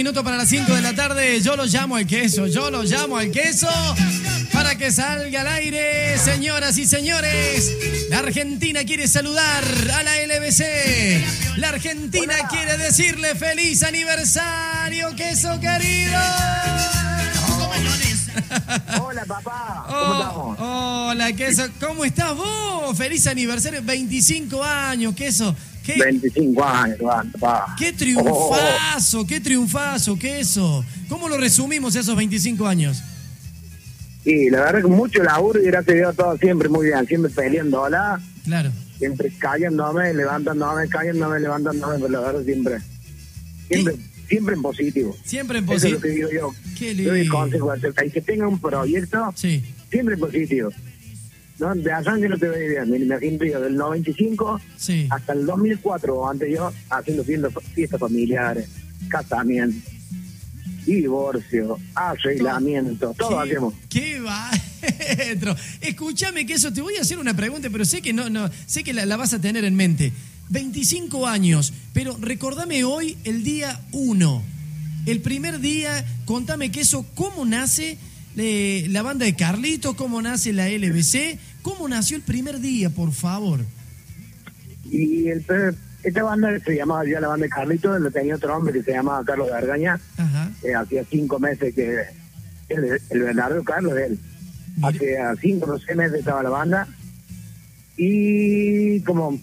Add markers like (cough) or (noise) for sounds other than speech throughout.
minutos para las 5 de la tarde. Yo lo llamo al queso, yo lo llamo al queso para que salga al aire, señoras y señores. La Argentina quiere saludar a la LBC. La Argentina quiere decirle feliz aniversario, queso querido. (laughs) Hola, papá. ¿Cómo Oh, estamos? hola, queso. ¿Cómo estás vos? Feliz aniversario, 25 años, queso. ¿Qué, 25 años, papá. qué triunfazo, qué triunfazo, queso. ¿Cómo lo resumimos esos 25 años? Y la verdad que mucho laburo y gracias a Dios todo siempre muy bien, siempre peleándola, Claro. siempre cayéndome, levantándome, cayéndome, levantándome, pero la verdad siempre, siempre, siempre en positivo. Siempre en Eso es lo positivo. que digo yo. Qué Yo lindo. consejo es el que tenga un proyecto, Sí. siempre en positivo. No, de que no te bien. Mira, Me yo del 95 Sí. hasta el 2004, antes yo, haciendo fiestas, familiares, casamientos, divorcio, arreglamiento, todo ¿Qué, hacemos. qué maestro. Escúchame que eso te voy a hacer una pregunta, pero sé que no, no, sé que la, la vas a tener en mente. 25 años, pero recordame hoy el día 1. El primer día, contame que eso, ¿cómo nace eh, la banda de Carlitos? ¿Cómo nace la LBC? ¿Cómo nació el primer día, por favor? Y el, esta banda se llamaba ya la banda de Carlitos, lo tenía otro hombre que se llamaba Carlos Gargaña, eh, hacía cinco meses que el, el verdadero Carlos él. Mire. Hace cinco o seis meses estaba la banda y como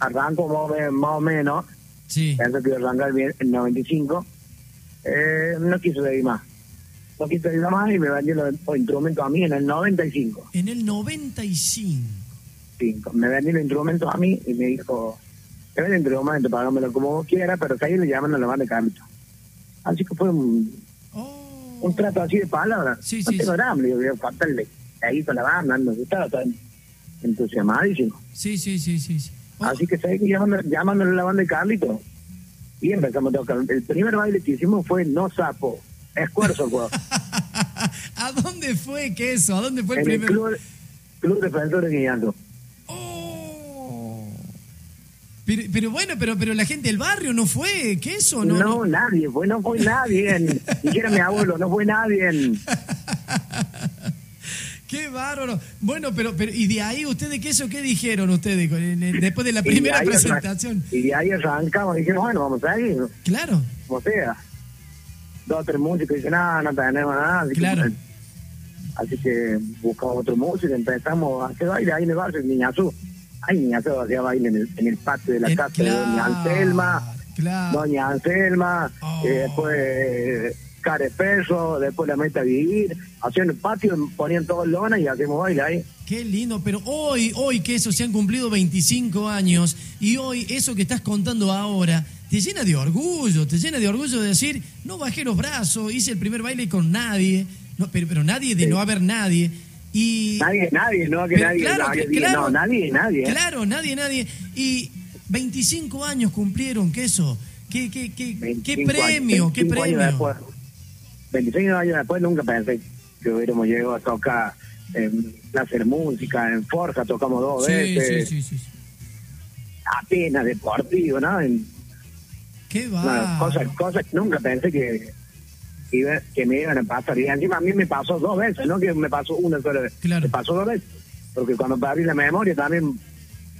arrancó más o menos, más o menos Sí. pensé que arrancar bien en 95, eh, no quiso seguir más. No quiso seguir más y me vendió los, los instrumentos a mí en el 95. En el 95. Cinco. Me vendió los instrumentos a mí y me dijo, te vende el instrumento, pagámelo como vos quieras, pero ahí le llaman a la banda de Carlitos. Así que fue un, Oh. un trato así de palabras. Sí, no sí, tengo sí. drama, le digo, faltarle ahí con la banda, no estaba tan entusiasmadísimo. Sí, sí, sí, sí. sí. Así que sabes que a la banda de Carlitos. Y empezamos a tocar. El primer baile que hicimos fue No Sapo, Escuerzo, pues. (laughs) ¿A dónde fue que eso? ¿A dónde fue el en el primer? club, club Defensores de Guiando. Oh. Pero, pero bueno, pero, pero la gente del barrio no fue, ¿qué eso? No, No, no. nadie, fue, no fue nadie. (laughs) Ni siquiera mi abuelo, no fue nadie. (laughs) Qué bárbaro. Bueno, pero, pero ¿y de ahí ustedes qué eso qué dijeron ustedes después de la Y de primera presentación? Y de ahí arrancamos y dijimos, bueno, vamos a ir, Claro. como sea. Dos o tres músicos dicen, no, no tenemos nada. Así Claro. Que, así que buscamos otro músico, empezamos a hacer baile ahí en el barrio, en Niñazú. Ay, Niñazú hacía baile en el, en el patio de la casa de Doña Anselma. Claro. Doña Anselma, Oh. eh, después Perro, después la Meta Vivir, hacían el patio, ponían todo lona y hacemos baile ahí. Qué lindo, pero hoy, hoy que eso se han cumplido 25 años y hoy eso que estás contando ahora te llena de orgullo, te llena de orgullo de decir, no bajé los brazos, hice el primer baile con nadie, no, pero, pero nadie de Sí. no haber nadie. Y Nadie, nadie, no que Pero nadie, claro, nadie que- claro. no, nadie, nadie. ¿eh? Claro, nadie, nadie. Y 25 años cumplieron, que eso. ¿Qué, qué, qué, qué 25 premio? años, ¿Qué 25 años premio? Después, 25 años después nunca pensé que hubiéramos llegado a tocar en Placer Música, en Forja, tocamos dos Sí, veces, sí, sí, sí. Atenas Deportivo, ¿no? En, Qué no, va. cosas, cosas que nunca pensé que, iba- que me iban a pasar. Y encima a mí me pasó dos veces, no que me pasó una sola vez. Claro. Me pasó dos veces. Porque cuando perdí la memoria también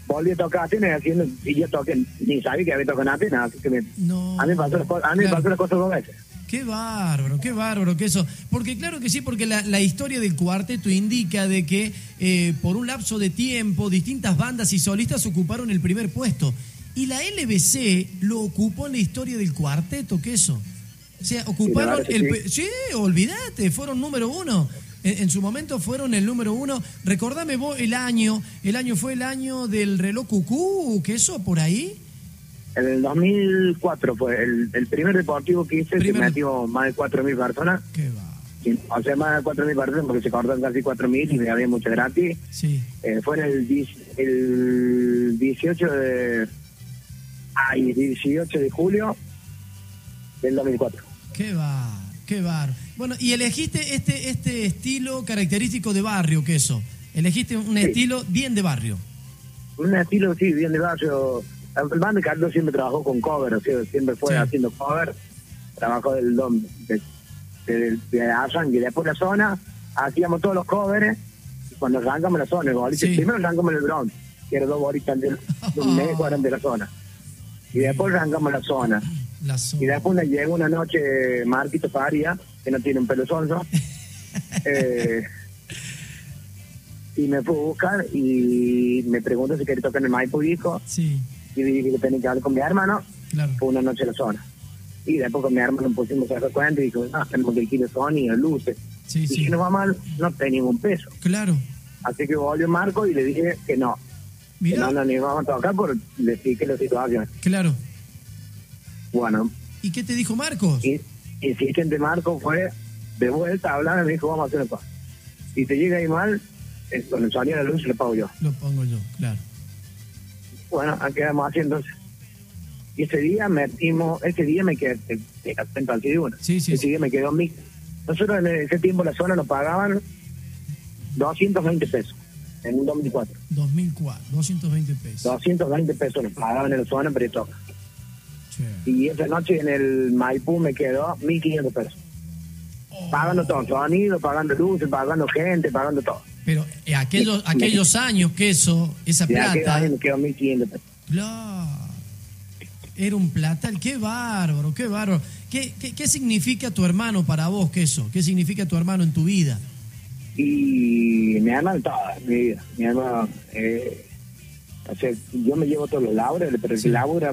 volví a tocar Atenas y, haciendo, y yo toqué, ni sabía que había tocado en Atenas. Así que me, No. a mí me pasó, las a mí Claro. pasó las cosas dos veces. Qué bárbaro, qué bárbaro que eso. Porque claro que sí, porque la, la historia del cuarteto indica de que eh, por un lapso de tiempo distintas bandas y solistas ocuparon el primer puesto. Y la LBC lo ocupó en la historia del cuarteto, que eso. O sea, ocuparon el... sí. Sí, olvídate, fueron número uno. En, en su momento fueron el número uno. Recordame vos el año. El año fue el año del reloj cucú, que eso por ahí. En el 2004 fue el, el primer deportivo que hice, Primer- que metió más de 4.000 personas. Qué va. O sea, más de 4.000 personas porque se cortan casi 4.000 y había mucho gratis. Sí. Eh, fue en el, dis- el 18 de... Ay, 18 de julio del 2004. Qué va, qué bar. Bueno, y elegiste este, este estilo característico de barrio, que eso. Elegiste un Sí. estilo bien de barrio. Un estilo, sí, bien de barrio. El band de Carlos siempre trabajó con cover, o sea, siempre fue Sí. haciendo cover. trabajo del dom, de, de, de, y después la zona, hacíamos todos los covers, y cuando arrancamos la zona, el boliche, Sí. primero arrancamos el bronce, que eran dos bolitas de, de un mes (laughs) eran de la zona. Y después arrancamos la zona. La zona. Y después nos llegó una noche Marquito Faria, que no tiene un pelo sonso, (laughs) eh, y me fue a buscar y me preguntó si quería tocar en el Maipo Disco, Sí, y dije que tenía que hablar con mi hermano, claro. fue una noche en la zona. Y después con mi hermano nos pusimos a hacer cuenta y dijo, no, tenemos que alquilar sonido, luces. Sí, y sí. si nos va mal, no teníamos un peso. Claro. Así que volvió Marco y le dije que no, que no nos íbamos a tocar por le expliqué la situación. claro. Bueno, ¿Y qué te dijo Marcos? y insistente Marco fue de vuelta a hablar y me dijo, vamos a hacer una cosa. Si te llega ahí mal, eh, con el sonido de la luz le pago yo. Lo pongo yo, claro. Bueno, quedamos así entonces. Y ese día metimos, ese día me quedé, te, te atento al. Sí, sí, Ese sí. día me quedó mil. Nosotros en ese tiempo la zona nos pagaban 220 pesos en un 2004. 2004, 220 pesos. 220 pesos nos pagaban en la zona, pero. Che. Y esa noche en el Maipú me quedó 1500 pesos. Oh. Pagando todo, sonido, pagando luces, pagando gente, pagando todo. Pero eh, aquellos, aquellos años que eso, esa plata, año me quedó 1500 pesos. claro, era un platal. Qué bárbaro, qué bárbaro. ¿Qué, qué, qué significa tu hermano para vos, que eso? ¿Qué significa tu hermano en tu vida? Y mi hermano toda mi vida. Mi hermano, eh, o sea, yo me llevo todos los laureles, pero el que labura,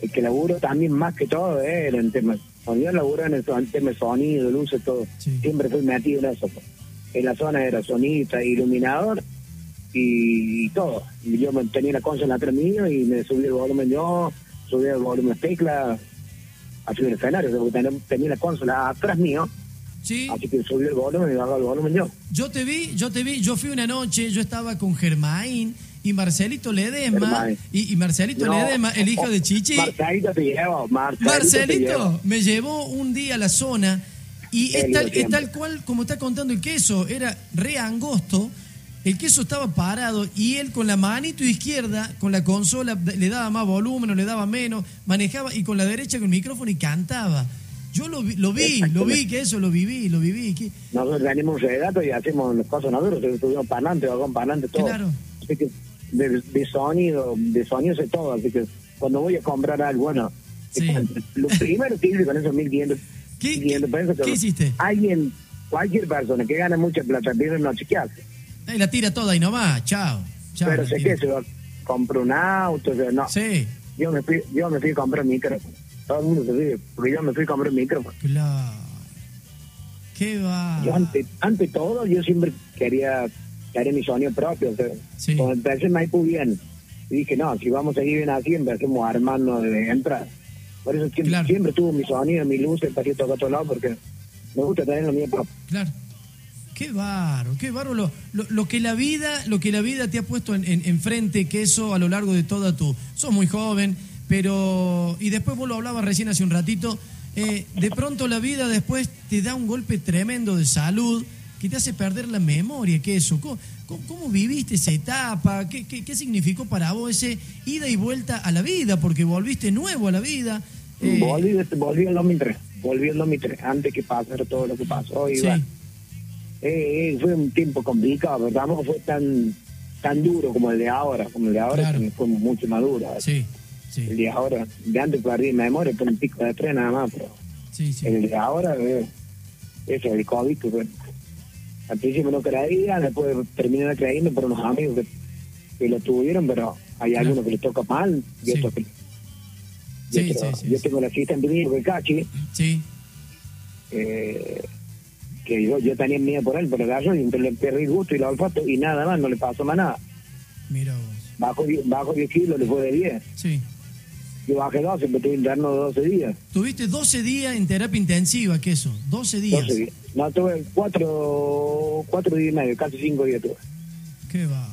el que labura también más que todo es en temas. Cuando yo laburo en el en tema de sonido, luces, todo, Sí. siempre fui metido en eso. pues. En la zona era sonista, iluminador y, todo. Y yo tenía la consola atrás mío y me subí el volumen yo, subí el volumen tecla, así el escenario, porque tenía, tenía la consola atrás mío, Sí, así que subí el volumen y el volumen yo. yo te vi, yo te vi, yo fui una noche, yo estaba con Germain y Marcelito Ledesma y, y Marcelito No. Ledesma, el hijo de Chichi. Marcelito te llevo, Marcelito. te Marcelito llevo. me llevó un día a la zona y es tal, es tal cual como está contando el queso, era re angosto, el queso estaba parado y él con la manito izquierda, con la consola, le daba más volumen o le daba menos, manejaba y con la derecha con el micrófono y cantaba. Yo lo vi, lo vi, lo vi, que eso lo viví, lo viví. que- Nosotros tenemos un relato y hacemos las cosas nosotros, estuvimos parlante, vagón parlante, todo. Claro. Así que de, de sonido, de sonido sé todo, así que cuando voy a comprar algo, bueno, Sí. lo primero que hice con esos 1500 ¿Qué- 1500 qué- hiciste? Alguien, cualquier persona que gane mucha plata, tiene no chequearse. Ahí la tira toda y nomás, chao. chao Pero sé que se va, compro un auto, no. Sí, Yo me fui, yo me fui a comprar un micrófono. Todo el mundo se porque yo me fui a comprar un micrófono. claro. Qué va. Yo ante, ante todo, yo siempre quería, quería mi sonido propio. O sea, Sí. Cuando empecé en Maipú bien, y dije, no, si vamos a seguir bien así, empecemos a armarnos de entrada. Por eso siempre, Claro. siempre tuvo mi sonido, mi luz, el patito a otro lado, porque me gusta tener lo mío propio. Claro. Qué bárbaro, qué bárbaro lo, lo, lo que la vida, lo que la vida te ha puesto en, en- enfrente, que eso a lo largo de toda tu. Sos muy joven, pero. Y después vos lo hablabas recién hace un ratito. eh, de pronto la vida después te da un golpe tremendo de salud que te hace perder la memoria, que eso. ¿Cómo, viviste esa etapa? ¿Qué, qué, qué significó para vos ese ida y vuelta a la vida? Porque volviste nuevo a la vida. eh, Volví, volví en 2003, volví en 2003, antes que pasara todo lo que pasó. Y sí, bueno, eh, eh, fue un tiempo complicado, pero tampoco fue tan tan duro como el de ahora, como el de ahora Claro. fue mucho más duro. sí, El sí, de ahora, de antes perdí memoria por un pico de tren nada más, pero sí, sí. el de ahora, eh, eso, el COVID, fue- al principio no creía, después terminé creyendo por unos amigos que, que lo tuvieron, pero hay Claro. algunos que les toca mal y Sí. otros que... y Sí, sí, yo tengo la cita en Vinilo de Cachi, Sí, eh, que yo, yo tenía miedo por él, pero agarró y le perdí el gusto y la olfato y nada más, no le pasó más nada. mira vos. Bajo, bajo 10 kilos, le fue de 10. Sí. Yo bajé 12, pero tuve interno 12 días. Tuviste 12 días en terapia intensiva, ¿qué eso? 12 días. 12 días. No, tuve 4, cuatro días y medio, casi 5 días tuve. Qué va.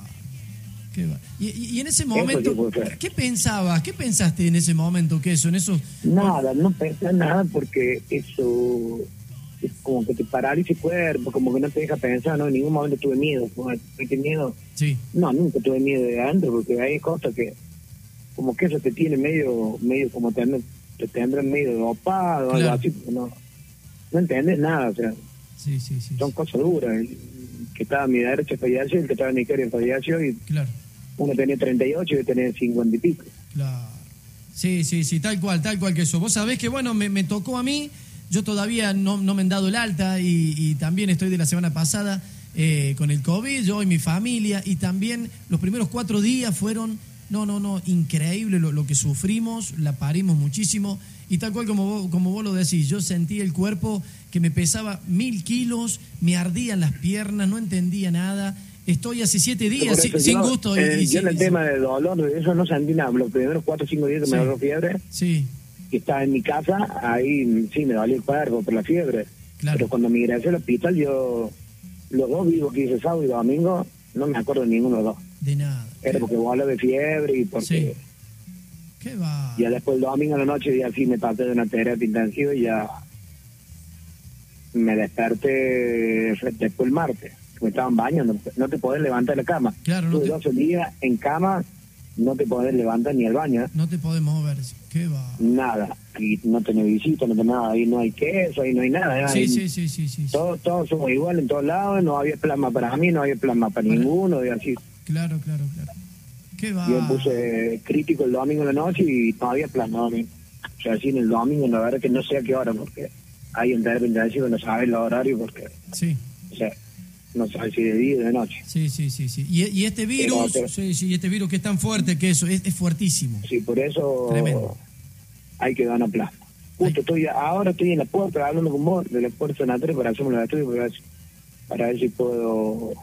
Qué va. Y, y- en ese momento. ¿qué pensabas? ¿Qué pensaste en ese momento, que eso? En esos. Nada, no pensé nada porque eso es como que te paraliza el cuerpo, como que no te deja pensar, no, en ningún momento tuve miedo, como tuve miedo, Sí, no, nunca tuve miedo de adentro porque hay cosas que como que eso te tiene medio, medio como tener, te tendrán medio dopado algo así, porque no, no entendés nada, o sea, Sí, sí, sí. son cosas duras. El que estaba a mi derecha falleció, el que estaba en mi izquierda falleció y Claro, uno tenía 38 y yo tenía 50 y pico. claro. Sí, sí, sí, tal cual, tal cual que eso. Vos sabés que, bueno, me, me tocó a mí, yo todavía no, no me han dado el alta y, y también estoy de la semana pasada eh, con el COVID, yo y mi familia, y también los primeros cuatro días fueron, no, no, no, increíble lo, lo que sufrimos, la parimos muchísimo, y tal cual como vos, como vos lo decís, yo sentí el cuerpo que me pesaba mil kilos, me ardían las piernas, no entendía nada. Estoy hace siete días sin gusto. y- eh, y yo en el tema de dolor, eso no sentí nada. Los primeros 4 o 5 días que Sí. me agarró fiebre, Sí, que estaba en mi casa, ahí sí me dolía el cuerpo por la fiebre. Claro. Pero cuando me ingresé al hospital, yo, los dos vivos que hice sábado y domingo, no me acuerdo de ninguno de los dos. De nada. Era porque volé de fiebre y porque Sí. ¿Qué va? ya después el domingo a la noche ya sí me pasé de una terapia intensiva y ya me desperté después el martes. Me estaban bañando, no te podés levantar de la cama. Claro, no Tuve te- 12 días en cama, no te podés levantar ni al baño, No te podés mover. ¿Qué va? nada. Y no tenés visita, no tenés nada, ahí no hay queso, ahí no hay nada. Sí, ahí sí, sí, sí, sí. sí. Todos, todos somos iguales en todos lados, no había plasma para mí, no había plasma para Para- ninguno, y así. Claro, claro, claro. ¿Qué va? Yo puse crítico el domingo en la noche y no había plasma a mí. O sea, así en el domingo, la verdad que no sé a qué hora, porque hay un terapia intensivo, no sabes el horario, porque, Sí, o sea, no sabes si de día o de noche. sí, sí, sí. sí. Y, y este virus, Pero- sí, sí, y este virus que es tan fuerte que eso, es, es fuertísimo. Sí, por eso Tremendo. hay que ganar plasma. Justo estoy, ahora estoy en la puerta hablando con vos de la puerta sanatoria para hacerme los estudios para ver, si- para ver si puedo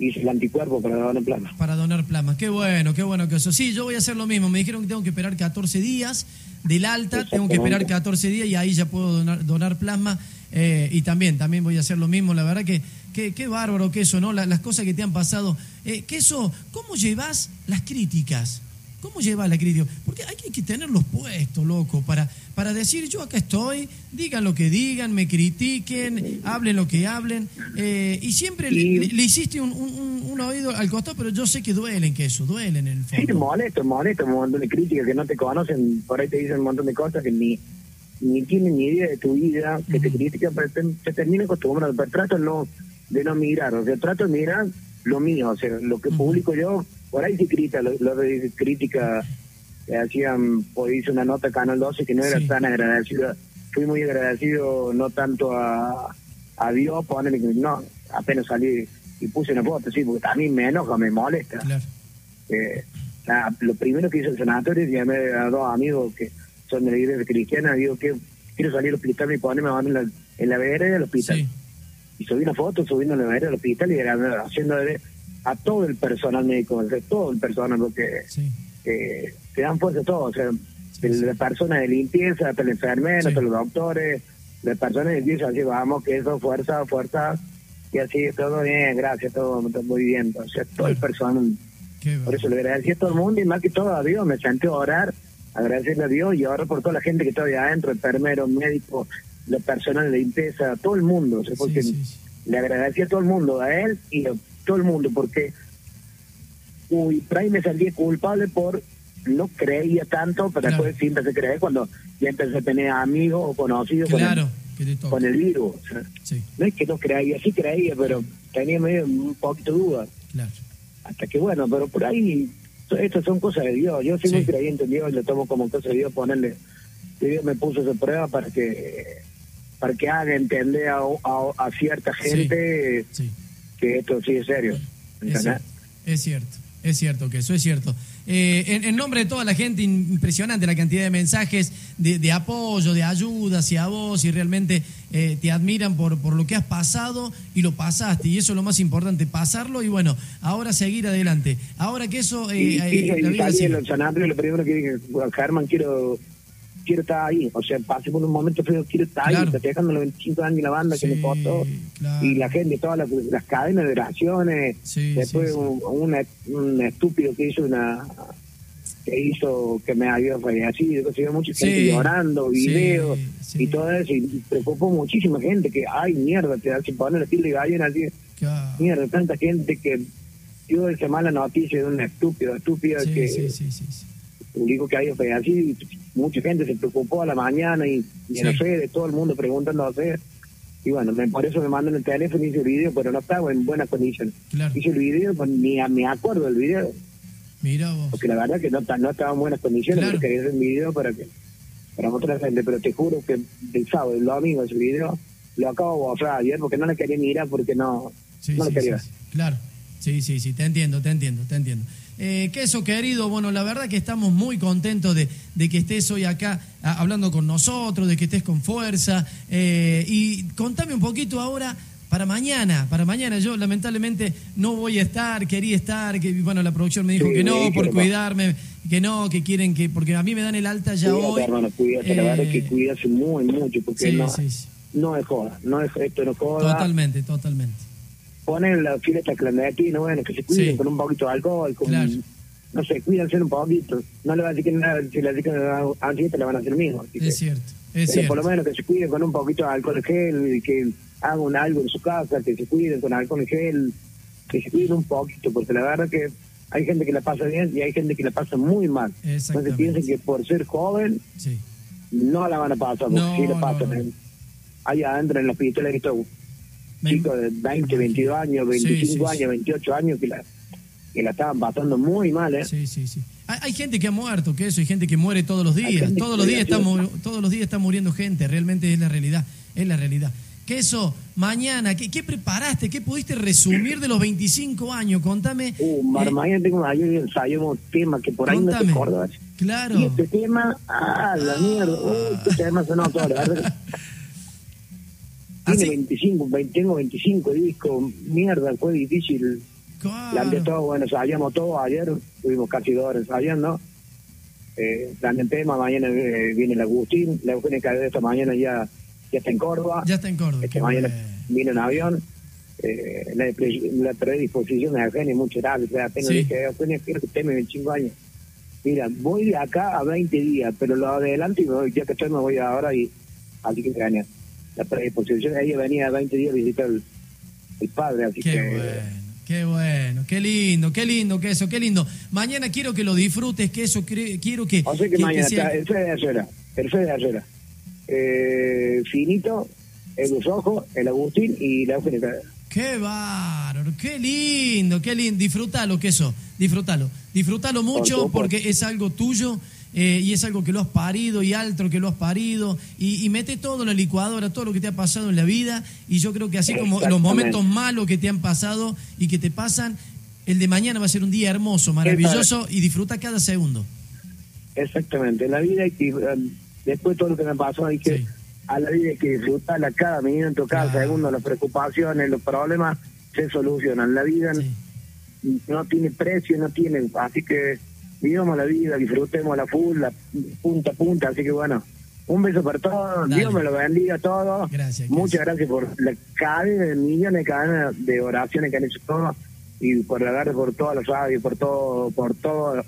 hice el anticuerpo para ganar plasma. Para donar plasma. Qué bueno, qué bueno que eso. Sí, yo voy a hacer lo mismo. Me dijeron que tengo que esperar 14 días del alta, tengo que esperar 14 días y ahí ya puedo donar, donar plasma. Eh, y también, también voy a hacer lo mismo. La verdad que qué, qué bárbaro que eso, ¿no? La- las cosas que te han pasado. Eh, que eso, ¿cómo llevas las críticas? ¿Cómo llevas la crítica? Porque hay que, tenerlos puestos, loco, para, para decir yo acá estoy, digan lo que digan, me critiquen, hablen lo que hablen. Eh, y siempre le, Y- le- le hiciste un, un- un- un oído al costado, pero yo sé que duelen, que eso, duelen en el Sí, fondo. molesto, molesto, un montón de críticas que no te conocen, por ahí te dicen un montón de cosas que ni ni tienen ni idea de tu vida, que te Ujú. critican, pero te, te terminan acostumbrando, pero trato no, de no mirar, o sea, trato de mirar lo mío, o sea, lo que publico yo, por ahí sí crítica, lo, lo de crítica, que hacían, pues hice una nota a Canal 12 que no era Sí. tan agradecido, fui muy agradecido no tanto a, a Dios, ponerle que no, apenas salí y puse una foto, sí, porque también me enoja, me molesta. Claro. Eh, lo primero que hice el sanatorio, llamé a dos amigos que son de la iglesia cristiana, digo que quiero salir al hospital y ponerme en la, en la vereda del hospital. Sí, Y subí una foto subiendo la vereda del hospital y era haciendo a todo el personal médico, sea, todo el personal, porque sí, eh, te dan fuerza a todo, o sea, Sí, de sí. la persona de limpieza, hasta el enfermero, hasta los doctores, la persona de limpieza, así vamos, que eso, fuerza, fuerza, y así, todo bien, gracias, todo, todo muy bien, o sea, todo el Claro. personal qué por eso le agradecí a todo el mundo y más que todo a Dios. Me senté a orar, agradecerle a Dios y ahora por toda la gente que está ahí adentro, enfermeros, médicos, la personal de limpieza, todo el mundo. O sea, porque le agradecí a todo el mundo, a él y a todo el mundo, porque uy, me sentí culpable por no creía tanto, pero Claro. después sí empecé a creer cuando ya empecé a tener amigos o conocidos con el- Claro, te toca. con, el, virus. Sí, no es que no creía, sí creía, pero tenía medio un poquito de duda claro. hasta que bueno, pero por ahí estas son cosas de Dios. Yo soy Sí. muy creyente en Dios y lo tomo como cosa de Dios ponerle Dios me puso esa prueba para que para que haga entender a, a- a cierta gente Sí. Que esto sí es serio. Es cierto, es cierto, es cierto que eso es cierto. Eh, en, en nombre de toda la gente, impresionante la cantidad de mensajes de, de apoyo, de ayuda hacia vos y realmente eh, te admiran por, por lo que has pasado y lo pasaste y eso es lo más importante, pasarlo y bueno, ahora seguir adelante. Ahora que eso, eh, Y, eh, y, lo primero que dije, Germán, quiero quiero estar ahí. O sea, pasé por un momento feo, quiero estar Claro. ahí, festejando los 25 años de la banda que me costó. claro. Y la gente, todas las, las cadenas de oraciones. Sí, Después sí. Un, estúpido que hizo una que hizo que me había fallecido, que mucha gente llorando, videos y todo eso, y preocupó muchísima gente que, ay, mierda, te hacen poner el estilo de gallina así, Claro. mierda, tanta gente que dio esa mala noticia de un estúpido, estúpida Sí, que, publicó que había fallecido y mucha gente se preocupó a la mañana y, y en las Sí. redes, todo el mundo preguntando a hacer. Y bueno, me, por eso me mandan el teléfono y hice el video, pero no estaba en buenas condiciones. Claro. Hice el video, pues ni a- me acuerdo del video, Mira vos. porque la verdad que no, no estaba en buenas condiciones, Claro. pero quería hacer el video para que para mostrar a la gente, pero te juro que el sábado, el domingo ese video, lo acabo de borrar ayer porque no le quería mirar porque no, Sí, no sí, le quería sí, ver. sí. Claro. Sí, sí, sí, te entiendo, te entiendo, te entiendo. Eh, queso querido, bueno, la verdad que estamos muy contentos de, de que estés hoy acá a- hablando con nosotros, de que estés con fuerza. eh, y contame un poquito ahora para mañana, para mañana. Yo lamentablemente no voy a estar, quería estar, que bueno, la producción me dijo Sí, que no, por cuidarme, que no, que quieren que, porque a mí me dan el alta ya Cuídate, hoy. hermano, cuídate, la verdad Eh, que cuídate muy, mucho, porque sí, no es joda, no es esto, no es joda. Totalmente, totalmente. Ponen la fiesta clandestina, bueno, que se cuiden Sí. con un poquito de alcohol, con, Claro. no sé, cuídense un poquito. No le va a decir que nada, si le dicen que antes te la van a hacer mismo. así que- Es cierto, es pero por lo cierto. menos que se cuiden con un poquito de alcohol gel, y que hagan algo en su casa, que se cuiden con alcohol gel, que se cuiden un poquito, porque la verdad que hay gente que la pasa bien y hay gente que la pasa muy mal. Entonces piensen que por ser joven Sí. no la van a pasar, porque No, sí la pasan. no. Ahí adentro en los pistolas he visto Me- chicos de 20, 22 años, 25 sí, sí. años, 28 años que la, que la estaban pasando muy mal, ¿eh? Sí, sí, sí. Hay, hay gente que ha muerto, que eso, hay gente que muere todos los días. Todos los días mu- todos los días está muriendo gente, realmente es la realidad, es la realidad. Que eso, mañana, ¿qué, qué preparaste? ¿Qué pudiste resumir de los 25 años? Contame. Uh, eh, mañana tengo ayer ensayamos temas que por ahí no contame. te acordás. Claro. Y este tema, ah, la mierda, uy, este tema sonó todo, (laughs) la verdad. Tiene Así- 25, 20, tengo 25 discos, mierda, fue difícil. Claro. Planteé todo, bueno, ensayamos todo ayer, tuvimos casi dos horas ensayando. Eh, el tema, mañana eh, viene el Agustín, la Eugenia Cadena esta mañana ya, ya está en Córdoba. Ya está en Córdoba. Este qué mañana bueno. vino en avión. Eh, la, la predisposición de Eugenia, muchas gracias. O sea, apenas Sí. dije, Eugenia, quiero que esté 25 años. Mira, voy de acá a 20 días, pero lo adelante y me voy, ya que estoy me voy ahora y así que gana. La predisposición, ella venía a 20 días a visitar el, el padre, así Qué que... bueno, qué bueno, qué lindo, qué lindo que eso, qué lindo. Mañana quiero que lo disfrutes, que eso quiero que. O sea que, que- que mañana sea- está el Fede de Ayora, el Fede de Ayora, eh, Finito, el Ojo, el Agustín y la Eugenia. Qué bárbaro, qué lindo, qué lindo. Disfrútalo, que eso, disfrútalo. Disfrútalo mucho supuesto. porque es algo tuyo eh, y es algo que lo has parido y altro que lo has parido. Y, y mete todo en la licuadora, todo lo que te ha pasado en la vida. Y yo creo que así como los momentos malos que te han pasado y que te pasan, el de mañana va a ser un día hermoso, maravilloso y disfruta cada segundo. Exactamente, la vida hay que, um, después de todo lo que me pasó, hay que, Sí. a la vida hay que disfrutarla cada minuto, cada Claro. segundo, las preocupaciones, los problemas se solucionan. La vida Sí. no tiene precio, no tiene, así que vivamos la vida, disfrutemos la full, la punta a punta, así que bueno, un beso para todos, Dale. Dios me lo bendiga a todos. Gracias, Muchas gracias. por la cadena de millones de cadenas de oraciones que han hecho todos y por la verdad por toda la radio, por todo, por todo,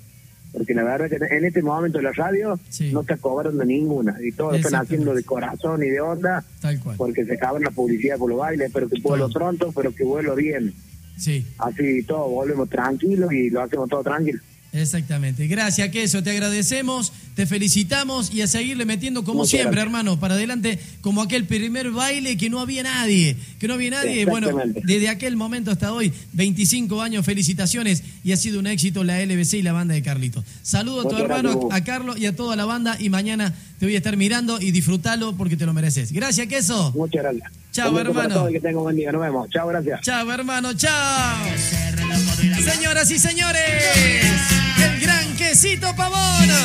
porque la verdad que en este momento la radio Sí. no está cobrando ninguna y todos lo están haciendo de corazón y de onda Tal cual. porque se acaban la publicidad por los bailes, pero que vuelva Todo. pronto, pero que vuelva bien. Sí. Así todos volvemos tranquilos y lo hacemos todo tranquilo. Exactamente. Gracias, Queso. Te agradecemos, te felicitamos y a seguirle metiendo como Muchas siempre, gracias. hermano, para adelante, como aquel primer baile que no había nadie, que no había nadie. Bueno, desde aquel momento hasta hoy, 25 años, felicitaciones y ha sido un éxito la LBC y la banda de Carlitos. Saludo a tu Muchas hermano, gracias, a Carlos y a toda la banda y mañana te voy a estar mirando y disfrútalo porque te lo mereces. Gracias, Queso. Muchas gracias. Chao, hermano. que buen día. Nos vemos. Chao, gracias. Chao, hermano, chao. Señoras y señores, quesito pavón.